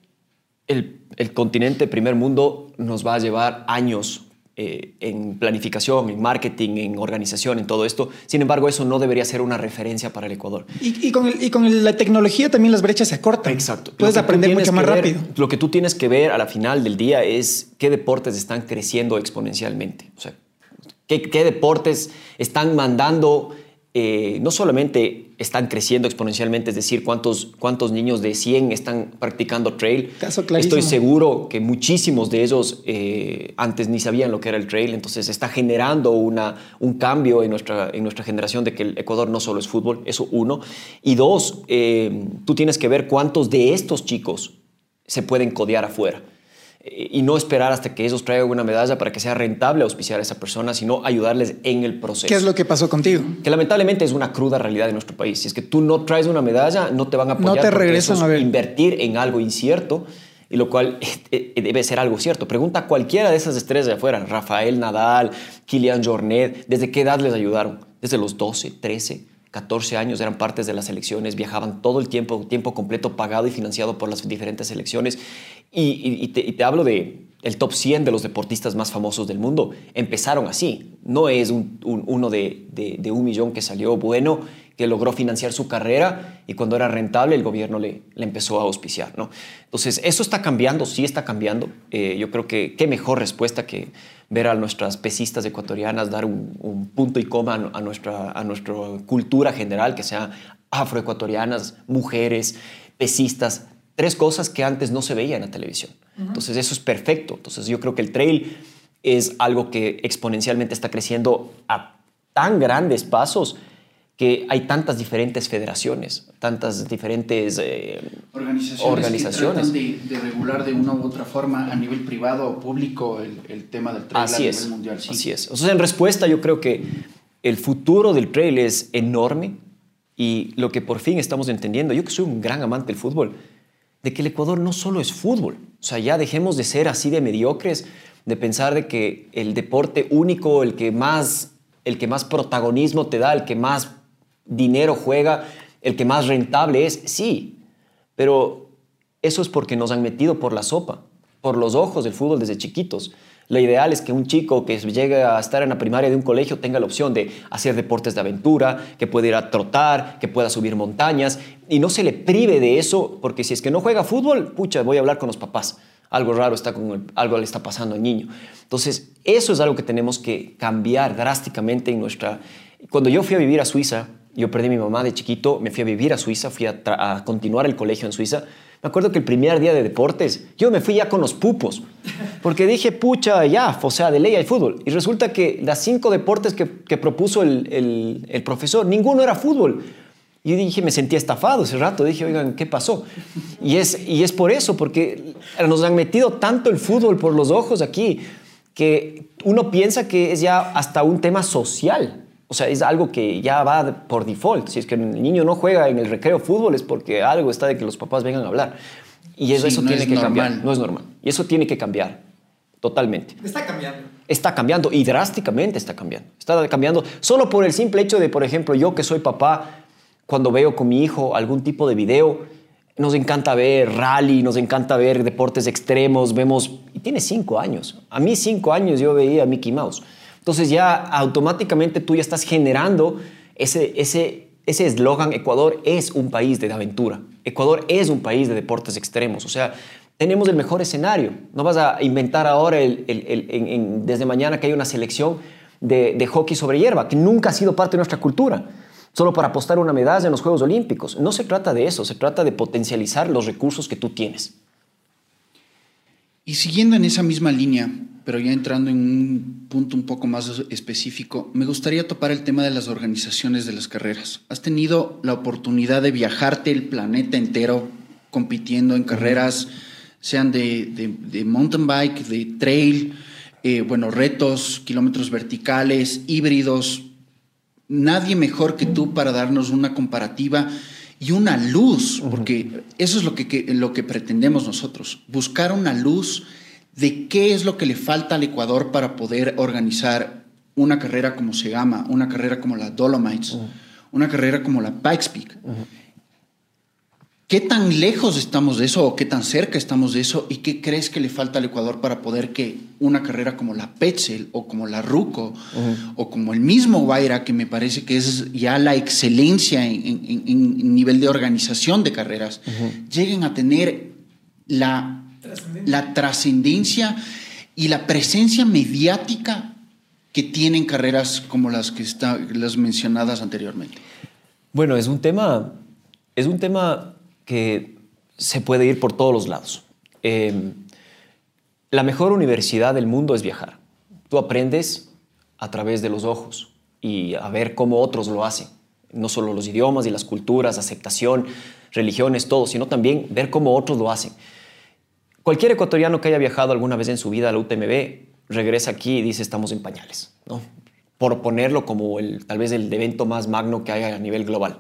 el, el continente primer mundo nos va a llevar años eh, en planificación, en marketing, en organización, en todo esto. Sin embargo, eso no debería ser una referencia para el Ecuador. Y, con, y con, la tecnología también las brechas se acortan. Exacto. Puedes aprender mucho más rápido. Lo que tú tienes que ver a la final del día es qué deportes están creciendo exponencialmente. O sea, qué, qué deportes están mandando eh, no solamente están creciendo exponencialmente, es decir, cuántos, cuántos niños de 100 están practicando trail. Caso Estoy seguro que muchísimos de ellos eh, antes ni sabían lo que era el trail, entonces está generando una, un cambio en nuestra, en nuestra generación de que el Ecuador no solo es fútbol, eso uno. Y dos, eh, tú tienes que ver cuántos de estos chicos se pueden codear afuera y no esperar hasta que ellos traigan una medalla para que sea rentable auspiciar a esa persona, sino ayudarles en el proceso. ¿Qué es lo que pasó contigo? Que lamentablemente es una cruda realidad de nuestro país. Si es que tú no traes una medalla, no te van a apoyar. No te regresan a ver. Invertir en algo incierto, y lo cual eh, eh, debe ser algo cierto. Pregunta a cualquiera de esas estrellas de afuera, Rafael Nadal, Kilian Jornet, ¿desde qué edad les ayudaron? Desde los 12, 13, 14 años eran partes de las elecciones, viajaban todo el tiempo, tiempo completo pagado y financiado por las diferentes elecciones. Y, te, hablo de el top 100 de los deportistas más famosos del mundo. Empezaron así. No es uno de, un millón que salió bueno, que logró financiar su carrera y cuando era rentable el gobierno le, le empezó a auspiciar. ¿no? Entonces, eso está cambiando, sí está cambiando. Eh, yo creo que qué mejor respuesta que ver a nuestras pesistas ecuatorianas dar un, punto y coma a nuestra, a nuestra cultura general, que sea afroecuatorianas, mujeres, pesistas, tres cosas que antes no se veían en la televisión. Entonces eso es perfecto. Entonces yo creo que el trail es algo que exponencialmente está creciendo a tan grandes pasos que hay tantas diferentes federaciones, tantas diferentes eh, organizaciones, Que de, regular de una u otra forma a nivel privado o público el, tema del trail así a es, nivel mundial. Así es. O sea, en respuesta yo creo que el futuro del trail es enorme y lo que por fin estamos entendiendo, yo que soy un gran amante del fútbol, de que el Ecuador no solo es fútbol. O sea, ya dejemos de ser así de mediocres, de pensar de que el deporte único, el que más, el que más protagonismo te da, el que más dinero juega, el que más rentable es, sí, pero eso es porque nos han metido por la sopa, por los ojos del fútbol desde chiquitos. Lo ideal es que un chico que llegue a estar en la primaria de un colegio tenga la opción de hacer deportes de aventura, que pueda ir a trotar, que pueda subir montañas y no se le prive de eso, porque si es que no juega fútbol, pucha, voy a hablar con los papás. Algo raro está con algo le está pasando al niño. Entonces, eso es algo que tenemos que cambiar drásticamente en nuestra cuando yo fui a vivir a Suiza, yo perdí mi mamá de chiquito, me fui a vivir a Suiza, fui a, continuar el colegio en Suiza. Me acuerdo que el primer día de deportes, yo me fui ya con los pupos, porque dije, pucha, ya, o sea, de ley hay fútbol. Y resulta que las cinco deportes que, propuso el, el, profesor, ninguno era fútbol. Y dije, me sentía estafado ese rato, dije, oigan, ¿qué pasó? Y es, y es por eso, porque nos han metido tanto el fútbol por los ojos aquí, que uno piensa que es ya hasta un tema social o sea, es algo que ya va por default. Si es que el niño no juega en el recreo fútbol es porque algo está de que los papás vengan a hablar. Y eso, eso tiene que cambiar. No es normal. Y eso tiene que cambiar totalmente. Está cambiando. Está cambiando y drásticamente está cambiando. Está cambiando solo por el simple hecho de, por ejemplo, yo que soy papá, cuando veo con mi hijo algún tipo de video, nos encanta ver rally, nos encanta ver deportes extremos, vemos, y tiene cinco años. A mí cinco años yo veía a Mickey Mouse. Entonces ya automáticamente tú ya estás generando ese ese ese eslogan Ecuador es un país de aventura. Ecuador es un país de deportes extremos. O sea, tenemos el mejor escenario. No vas a inventar ahora desde mañana que hay una selección de, de hockey sobre hierba, que nunca ha sido parte de nuestra cultura solo para apostar una medalla en los Juegos Olímpicos. No se trata de eso, se trata de potencializar los recursos que tú tienes. Y siguiendo en esa misma línea, pero ya entrando en un punto un poco más específico, me gustaría topar el tema de las organizaciones de las carreras. ¿Has tenido la oportunidad de viajarte el planeta entero compitiendo en carreras, sean de, mountain bike, de trail, eh, bueno, retos, kilómetros verticales, híbridos? Nadie mejor que tú para darnos una comparativa y una luz, porque eso es lo que, lo que pretendemos nosotros, buscar una luz de qué es lo que le falta al Ecuador para poder organizar una carrera como se llama, una carrera como la Dolomites, una carrera como la Pikes Peak. ¿Qué tan lejos estamos de eso o qué tan cerca estamos de eso? ¿Y qué crees que le falta al Ecuador para poder que una carrera como la Petzel o como la Ruco o como el mismo Guaira, que me parece que es ya la excelencia en, nivel de organización de carreras, lleguen a tener la, la trascendencia y la presencia mediática que tienen carreras como las que están las mencionadas anteriormente? Bueno, es un tema, es un tema que se puede ir por todos los lados. Em, la mejor universidad del mundo es viajar. Tú aprendes a través de los ojos y a ver cómo otros lo hacen. No solo los idiomas y las culturas, aceptación, religiones, todo, sino también ver cómo otros lo hacen. Cualquier ecuatoriano que haya viajado alguna vez en su vida a la UTMB regresa aquí y dice estamos en pañales, ¿no? por ponerlo como el, tal vez el evento más magno que haya a nivel global.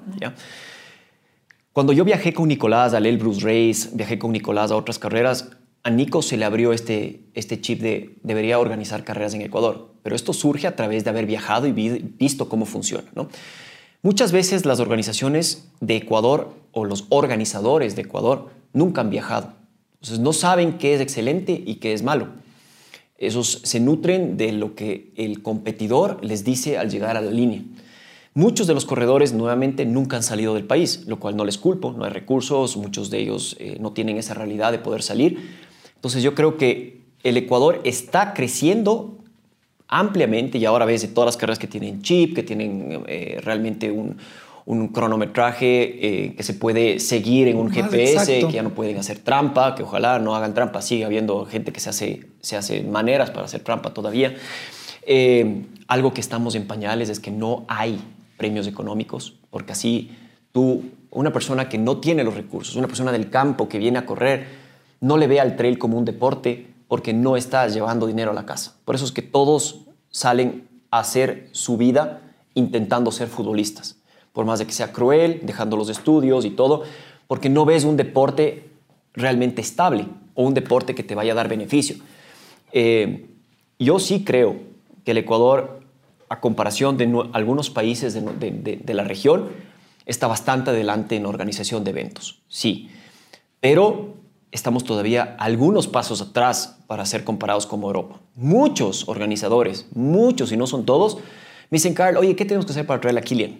Cuando yo viajé con Nicolás al Elbrus Race, viajé con Nicolás a otras carreras, a Nico se le abrió este, este chip de debería organizar carreras en Ecuador. Pero esto surge a través de haber viajado y visto cómo funciona. ¿no? Muchas veces las organizaciones de Ecuador o los organizadores de Ecuador nunca han viajado. Entonces no saben qué es excelente y qué es malo. Esos se nutren de lo que el competidor les dice al llegar a la línea. Muchos de los corredores nuevamente nunca han salido del país, lo cual no les culpo, no hay recursos, muchos de ellos eh, no tienen esa realidad de poder salir. Entonces yo creo que el Ecuador está creciendo ampliamente y ahora ves de todas las carreras que tienen chip, que tienen eh, realmente un, cronometraje eh, que se puede seguir en un GPS, que ya no pueden hacer trampa, que ojalá no hagan trampa, sigue habiendo gente que se hace, se hace maneras para hacer trampa todavía. algo que estamos en pañales es que no hay premios económicos, porque así tú, una persona que no tiene los recursos, una persona del campo que viene a correr, no le ve al trail como un deporte porque no está llevando dinero a la casa. Por eso es que todos salen a hacer su vida intentando ser futbolistas, por más de que sea cruel, dejando los estudios y todo, porque no ves un deporte realmente estable o un deporte que te vaya a dar beneficio. Eh, yo sí creo que el Ecuador a comparación de algunos países de, la región, está bastante adelante en organización de eventos, sí. Pero estamos todavía algunos pasos atrás para ser comparados como Europa. Muchos organizadores, muchos y no son todos, me dicen, Carl, oye, ¿qué tenemos que hacer para traer a Kilian?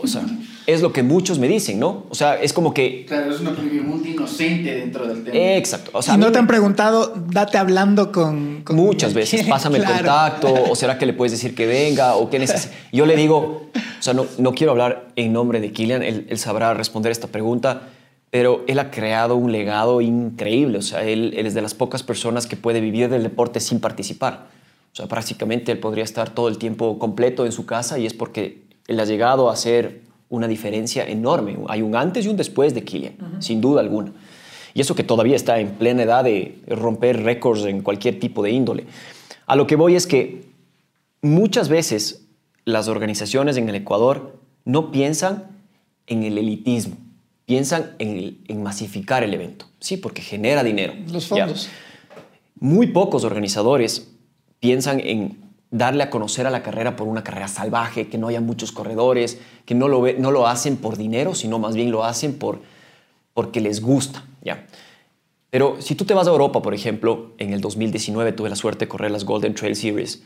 O sea, es lo que muchos me dicen, ¿no? O sea, es como que... Claro, es una pregunta inocente dentro del tema. Exacto. O sea, no te han preguntado, date hablando con... Muchas veces, pásame el contacto, o será que le puedes decir que venga, o qué necesitas. Yo le digo, o sea, no, no quiero hablar en nombre de Kilian, él, él, sabrá responder esta pregunta, pero él ha creado un legado increíble. O sea, él, él es de las pocas personas que puede vivir del deporte sin participar. O sea, prácticamente él podría estar todo el tiempo completo en su casa y es porque él ha llegado a hacer una diferencia enorme. Hay un antes y un después de Kylian, sin duda alguna. Y eso que todavía está en plena edad de romper récords en cualquier tipo de índole. A lo que voy es que muchas veces las organizaciones en el Ecuador no piensan en el elitismo, piensan en, masificar el evento, sí, porque genera dinero. Los fondos. Muy pocos organizadores piensan en darle a conocer a la carrera por una carrera salvaje, que no haya muchos corredores, que no lo, no lo hacen por dinero, sino más bien lo hacen por, porque les gusta. ¿ya? Pero si tú te vas a Europa, por ejemplo, en el 2019 tuve la suerte de correr las Golden Trail Series,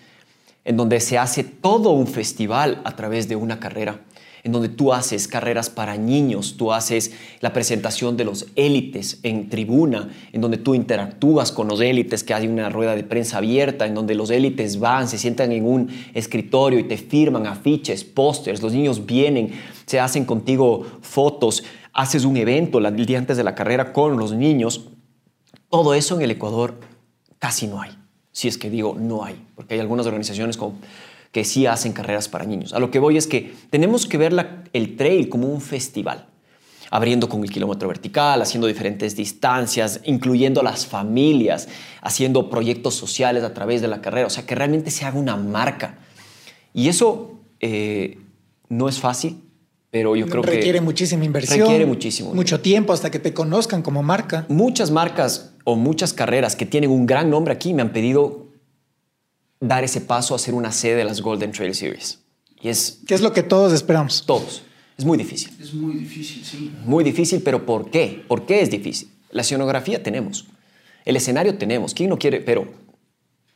en donde se hace todo un festival a través de una carrera en donde tú haces carreras para niños, tú haces la presentación de los élites en tribuna, en donde tú interactúas con los élites, que hay una rueda de prensa abierta, en donde los élites van, se sientan en un escritorio y te firman afiches, pósters, los niños vienen, se hacen contigo fotos, haces un evento el día antes de la carrera con los niños. Todo eso en el Ecuador casi no hay. Si es que digo no hay, porque hay algunas organizaciones como que sí hacen carreras para niños. A lo que voy es que tenemos que ver el trail como un festival, abriendo con el kilómetro vertical, haciendo diferentes distancias, incluyendo a las familias, haciendo proyectos sociales a través de la carrera, o sea, que realmente se haga una marca. Y eso eh, no es fácil, pero yo creo requiere que... Requiere muchísima inversión. Requiere muchísimo. Mucho tiempo hasta que te conozcan como marca. Muchas marcas o muchas carreras que tienen un gran nombre aquí me han pedido dar ese paso a ser una sede de las Golden Trail Series. Y es... ¿Qué es lo que todos esperamos? Todos. Es muy difícil. Es muy difícil, sí. Muy difícil, pero ¿por qué? ¿Por qué es difícil? La escenografía tenemos. El escenario tenemos. ¿Quién no quiere? Pero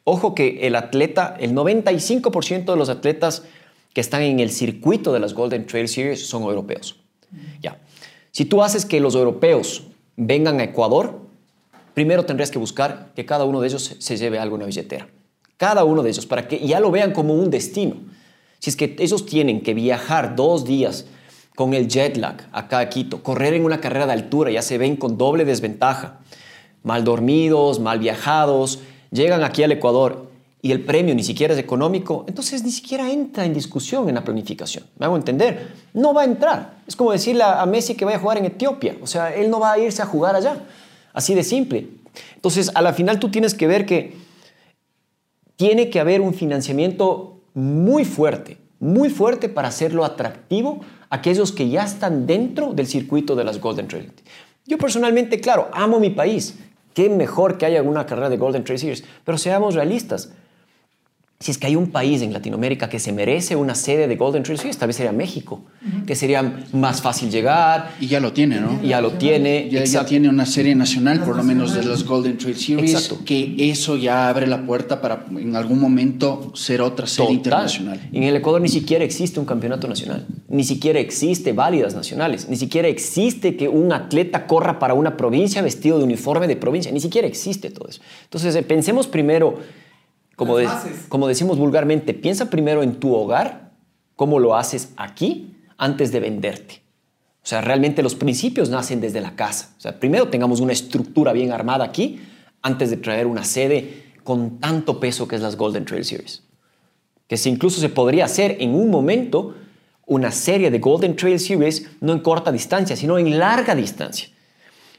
ojo que el atleta, el 95% de los atletas que están en el circuito de las Golden Trail Series son europeos. Ya. Si tú haces que los europeos vengan a Ecuador, primero tendrías que buscar que cada uno de ellos se lleve algo en la billetera. Cada uno de ellos, para que ya lo vean como un destino. Si es que ellos tienen que viajar dos días con el jet lag acá a Quito, correr en una carrera de altura, ya se ven con doble desventaja, mal dormidos, mal viajados, llegan aquí al Ecuador y el premio ni siquiera es económico, entonces ni siquiera entra en discusión en la planificación. ¿Me hago entender? No va a entrar. Es como decirle a Messi que vaya a jugar en Etiopía. O sea, él no va a irse a jugar allá. Así de simple. Entonces, a la final tú tienes que ver que tiene que haber un financiamiento muy fuerte, muy fuerte para hacerlo atractivo a aquellos que ya están dentro del circuito de las Golden Trail. Yo personalmente, claro, amo mi país. Qué mejor que haya una carrera de Golden Trail pero seamos realistas si es que hay un país en Latinoamérica que se merece una sede de Golden Trail Series, tal vez sería México, que sería más fácil llegar. Y ya lo tiene, ¿no? Ya lo tiene. Ya, ya, tiene una serie nacional, por lo menos de los Golden Trail Series, Exacto. que eso ya abre la puerta para en algún momento ser otra serie Total. internacional. En el Ecuador ni siquiera existe un campeonato nacional, ni siquiera existe válidas nacionales, ni siquiera existe que un atleta corra para una provincia vestido de uniforme de provincia, ni siquiera existe todo eso. Entonces, eh, pensemos primero como, de, como, decimos vulgarmente, piensa primero en tu hogar, cómo lo haces aquí, antes de venderte. O sea, realmente los principios nacen desde la casa. O sea, primero tengamos una estructura bien armada aquí, antes de traer una sede con tanto peso que es las Golden Trail Series. Que si incluso se podría hacer en un momento una serie de Golden Trail Series no en corta distancia, sino en larga distancia.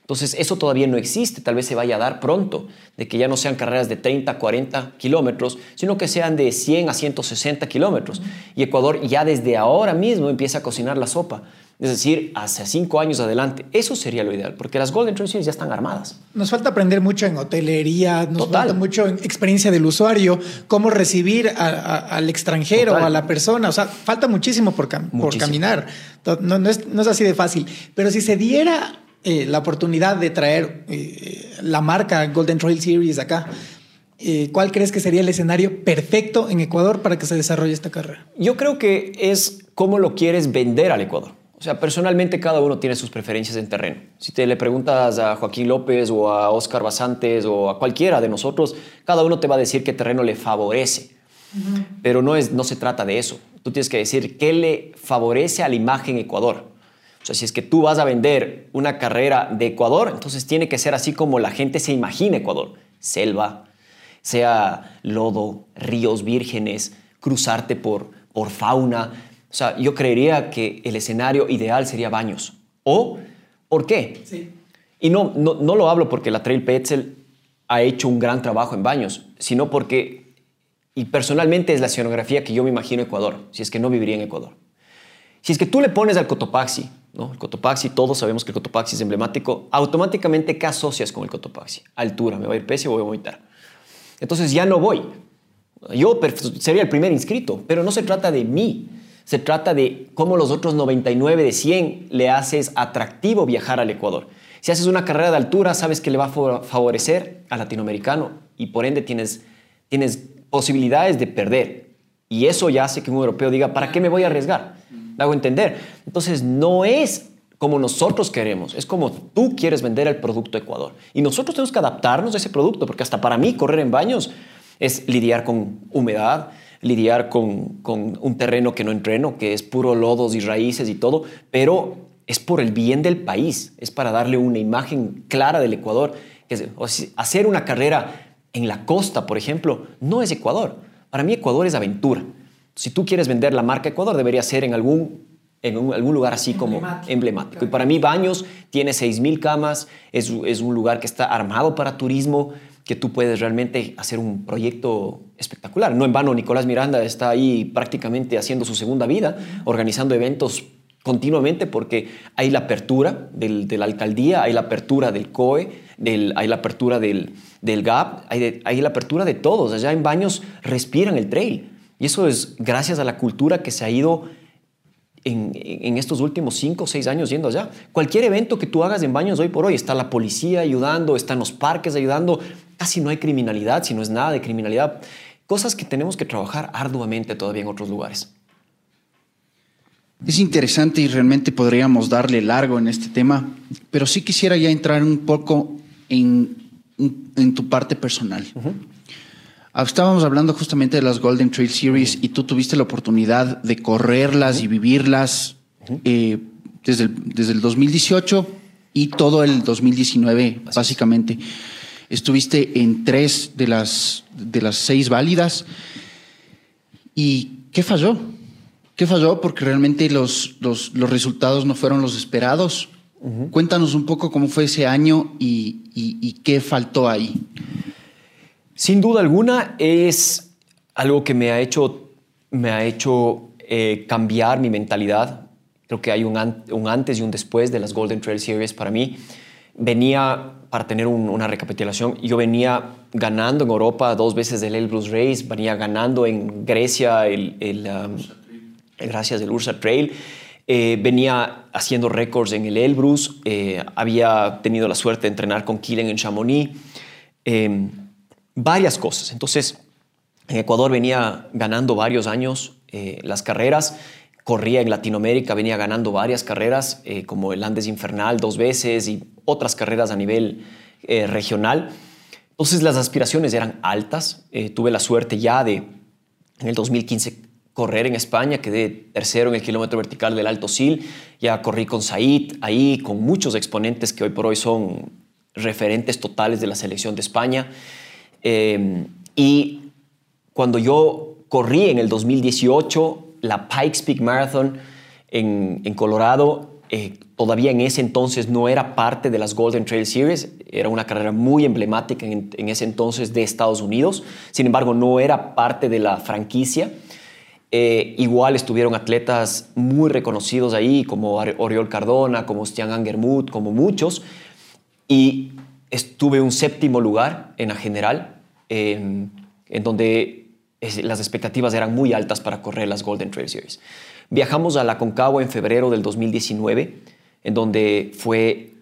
Entonces, eso todavía no existe, tal vez se vaya a dar pronto, de que ya no sean carreras de 30, 40 kilómetros, sino que sean de 100 a 160 kilómetros. Y Ecuador ya desde ahora mismo empieza a cocinar la sopa, es decir, hace cinco años adelante. Eso sería lo ideal, porque las Golden Trail Series ya están armadas. Nos falta aprender mucho en hotelería, nos Total. falta mucho en experiencia del usuario, cómo recibir a, a, al extranjero, Total. a la persona, o sea, falta muchísimo por, cam muchísimo. por caminar. No, no, es, no es así de fácil, pero si se diera eh, la oportunidad de traer eh, la marca Golden Trail Series acá, eh, ¿cuál crees que sería el escenario perfecto en Ecuador para que se desarrolle esta carrera? Yo creo que es cómo lo quieres vender al Ecuador. O sea, personalmente cada uno tiene sus preferencias en terreno. Si te le preguntas a Joaquín López o a Oscar Basantes o a cualquiera de nosotros, cada uno te va a decir qué terreno le favorece. Uh -huh. Pero no, es, no se trata de eso. Tú tienes que decir qué le favorece a la imagen Ecuador. O sea, si es que tú vas a vender una carrera de Ecuador, entonces tiene que ser así como la gente se imagina Ecuador. Selva, sea lodo, ríos vírgenes, cruzarte por, por fauna. O sea, yo creería que el escenario ideal sería Baños. ¿O por qué? Sí. Y no, no, no lo hablo porque la Trail Petzel ha hecho un gran trabajo en Baños, sino porque, y personalmente es la escenografía que yo me imagino Ecuador, si es que no viviría en Ecuador. Si es que tú le pones al Cotopaxi, ¿no? El Cotopaxi, todos sabemos que el Cotopaxi es emblemático, automáticamente ¿qué asocias con el Cotopaxi? Altura, ¿me va a ir pese o voy a vomitar? Entonces ya no voy. Yo sería el primer inscrito, pero no se trata de mí. Se trata de cómo los otros 99 de 100 le haces atractivo viajar al Ecuador. Si haces una carrera de altura, sabes que le va a favorecer al latinoamericano y por ende tienes, tienes posibilidades de perder. Y eso ya hace que un europeo diga, ¿para qué me voy a arriesgar? ¿Me hago entender? Entonces no es como nosotros queremos, es como tú quieres vender el producto Ecuador. Y nosotros tenemos que adaptarnos a ese producto, porque hasta para mí correr en baños es lidiar con humedad, lidiar con, con, un terreno que no entreno, que es puro lodos y raíces y todo, pero es por el bien del país, es para darle una imagen clara del Ecuador. Hacer una carrera en la costa, por ejemplo, no es Ecuador. Para mí Ecuador es aventura. Si tú quieres vender la marca Ecuador, debería ser en algún, en un, algún lugar así como emblemático. emblemático. Y para mí Baños tiene 6.000 camas, es, es un lugar que está armado para turismo, que tú puedes realmente hacer un proyecto espectacular. No en vano, Nicolás Miranda está ahí prácticamente haciendo su segunda vida, organizando eventos continuamente porque hay la apertura del, de la alcaldía, hay la apertura del COE, del, hay la apertura del, del GAP, hay, hay, la apertura de todos. Allá en Baños respiran el trail. Y eso es gracias a la cultura que se ha ido en, en, estos últimos cinco o seis años yendo allá. Cualquier evento que tú hagas en Baños hoy por hoy, está la policía ayudando, están los parques ayudando, casi no hay criminalidad, si no es nada de criminalidad. Cosas que tenemos que trabajar arduamente todavía en otros lugares. Es interesante y realmente podríamos darle largo en este tema, pero sí quisiera ya entrar un poco en, en tu parte personal. Uh -huh. Estábamos hablando justamente de las Golden Trail Series y tú tuviste la oportunidad de correrlas y vivirlas eh, desde, el, desde el 2018 y todo el 2019, Así básicamente. Es. Estuviste en tres de las, de las seis válidas. ¿Y qué falló? ¿Qué falló? Porque realmente los, los, los resultados no fueron los esperados. Uh -huh. Cuéntanos un poco cómo fue ese año y, y, y, qué faltó ahí. Sin duda alguna es algo que me ha hecho, me ha hecho eh, cambiar mi mentalidad. Creo que hay un, un, antes y un después de las Golden Trail Series para mí. Venía, para tener un, una recapitulación, yo venía ganando en Europa dos veces el Elbrus Race, venía ganando en Grecia el, el um, gracias al Ursa Trail. Eh, venía haciendo récords en el Elbrus, eh, había tenido la suerte de entrenar con Killen en Chamonix, eh, varias cosas. Entonces, en Ecuador venía ganando varios años eh, las carreras, corría en Latinoamérica, venía ganando varias carreras, eh, como el Andes Infernal dos veces y otras carreras a nivel eh, regional. Entonces, las aspiraciones eran altas. tuve la suerte ya de, en el 2015, correr en España, quedé tercero en el kilómetro vertical del Alto Sil, ya corrí con Said, ahí con muchos exponentes que hoy por hoy son referentes totales de la selección de España. Eh, y cuando yo corrí en el 2018 la Pikes Peak Marathon en, Colorado, eh, todavía en ese entonces no era parte de las Golden Trail Series, era una carrera muy emblemática en, en ese entonces de Estados Unidos, sin embargo no era parte de la franquicia. Eh, igual estuvieron atletas muy reconocidos ahí, como Oriol Cardona, como Stian Angermuth, como muchos. Y estuve un séptimo lugar en la general, en donde las expectativas eran muy altas para correr las Golden Trail Series. Viajamos a la Concagua en febrero del 2019, en donde fue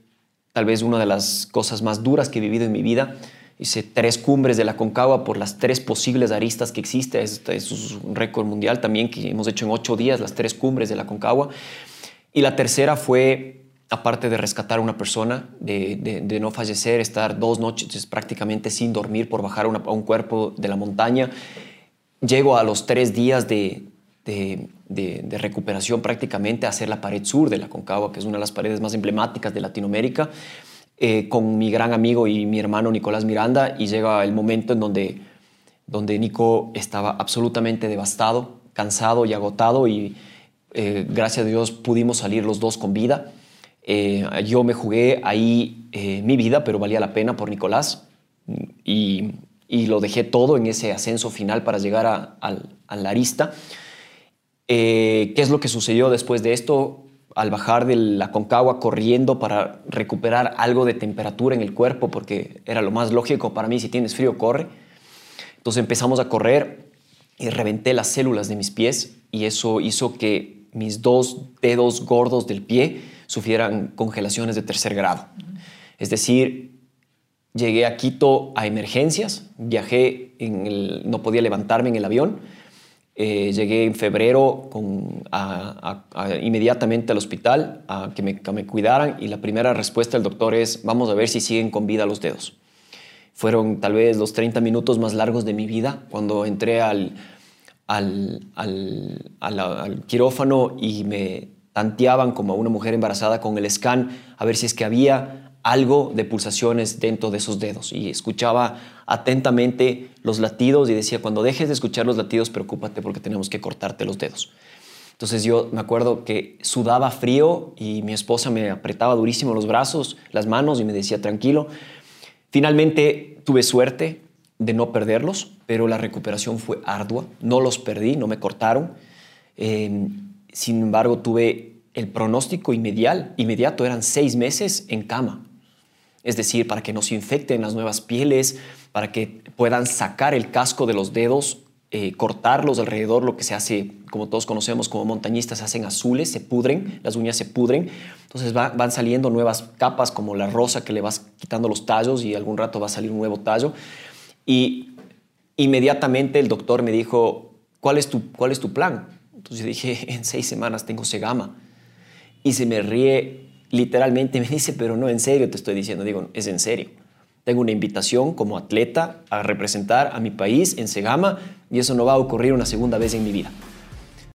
tal vez una de las cosas más duras que he vivido en mi vida hice tres cumbres de la Concagua por las tres posibles aristas que existe. Este es un récord mundial también que hemos hecho en ocho días, las tres cumbres de la Concagua. Y la tercera fue, aparte de rescatar a una persona, de, no fallecer, estar dos noches prácticamente sin dormir por bajar a un cuerpo de la montaña. Llego a los tres días de, recuperación prácticamente a hacer la pared sur de la Concagua, que es una de las paredes más emblemáticas de Latinoamérica eh, con mi gran amigo y mi hermano Nicolás Miranda y llega el momento en donde, donde Nico estaba absolutamente devastado, cansado y agotado y eh, gracias a Dios pudimos salir los dos con vida. Eh, yo me jugué ahí eh, mi vida, pero valía la pena por Nicolás y, y, lo dejé todo en ese ascenso final para llegar a, a, a la arista. ¿Qué es lo que sucedió después de esto? al bajar de la Concagua corriendo para recuperar algo de temperatura en el cuerpo, porque era lo más lógico para mí, si tienes frío, corre. Entonces empezamos a correr y reventé las células de mis pies y eso hizo que mis dos dedos gordos del pie sufrieran congelaciones de tercer grado. Es decir, llegué a Quito a emergencias, viajé, en el, no podía levantarme en el avión, eh, llegué en febrero con, inmediatamente al hospital a que me, cuidaran y la primera respuesta del doctor es vamos a ver si siguen con vida los dedos. Fueron tal vez los 30 minutos más largos de mi vida cuando entré al, al, al quirófano y me tanteaban como a una mujer embarazada con el scan a ver si es que había algo de pulsaciones dentro de esos dedos y escuchaba atentamente los latidos y decía, cuando dejes de escuchar los latidos, preocúpate porque tenemos que cortarte los dedos. Entonces yo me acuerdo que sudaba frío y mi esposa me apretaba durísimo los brazos, las manos y me decía, tranquilo. Finalmente tuve suerte de no perderlos, pero la recuperación fue ardua. No los perdí, no me cortaron. Eh, sin embargo, tuve el pronóstico inmediato, inmediato eran seis meses en cama. Es decir, para que no se infecten las nuevas pieles, para que puedan sacar el casco de los dedos, eh, cortarlos alrededor, lo que se hace, como todos conocemos como montañistas, se hacen azules, se pudren, las uñas se pudren. Entonces van saliendo nuevas capas como la rosa que le vas quitando los tallos y algún rato va a salir un nuevo tallo. Y inmediatamente el doctor me dijo, ¿cuál es tu, cuál es tu plan? Entonces dije, en seis semanas tengo segama. Y se me ríe literalmente, me dice, pero no, en serio te estoy diciendo, digo, es en serio. Tengo una invitación como atleta a representar a mi país en Segama y eso no va a ocurrir una segunda vez en mi vida.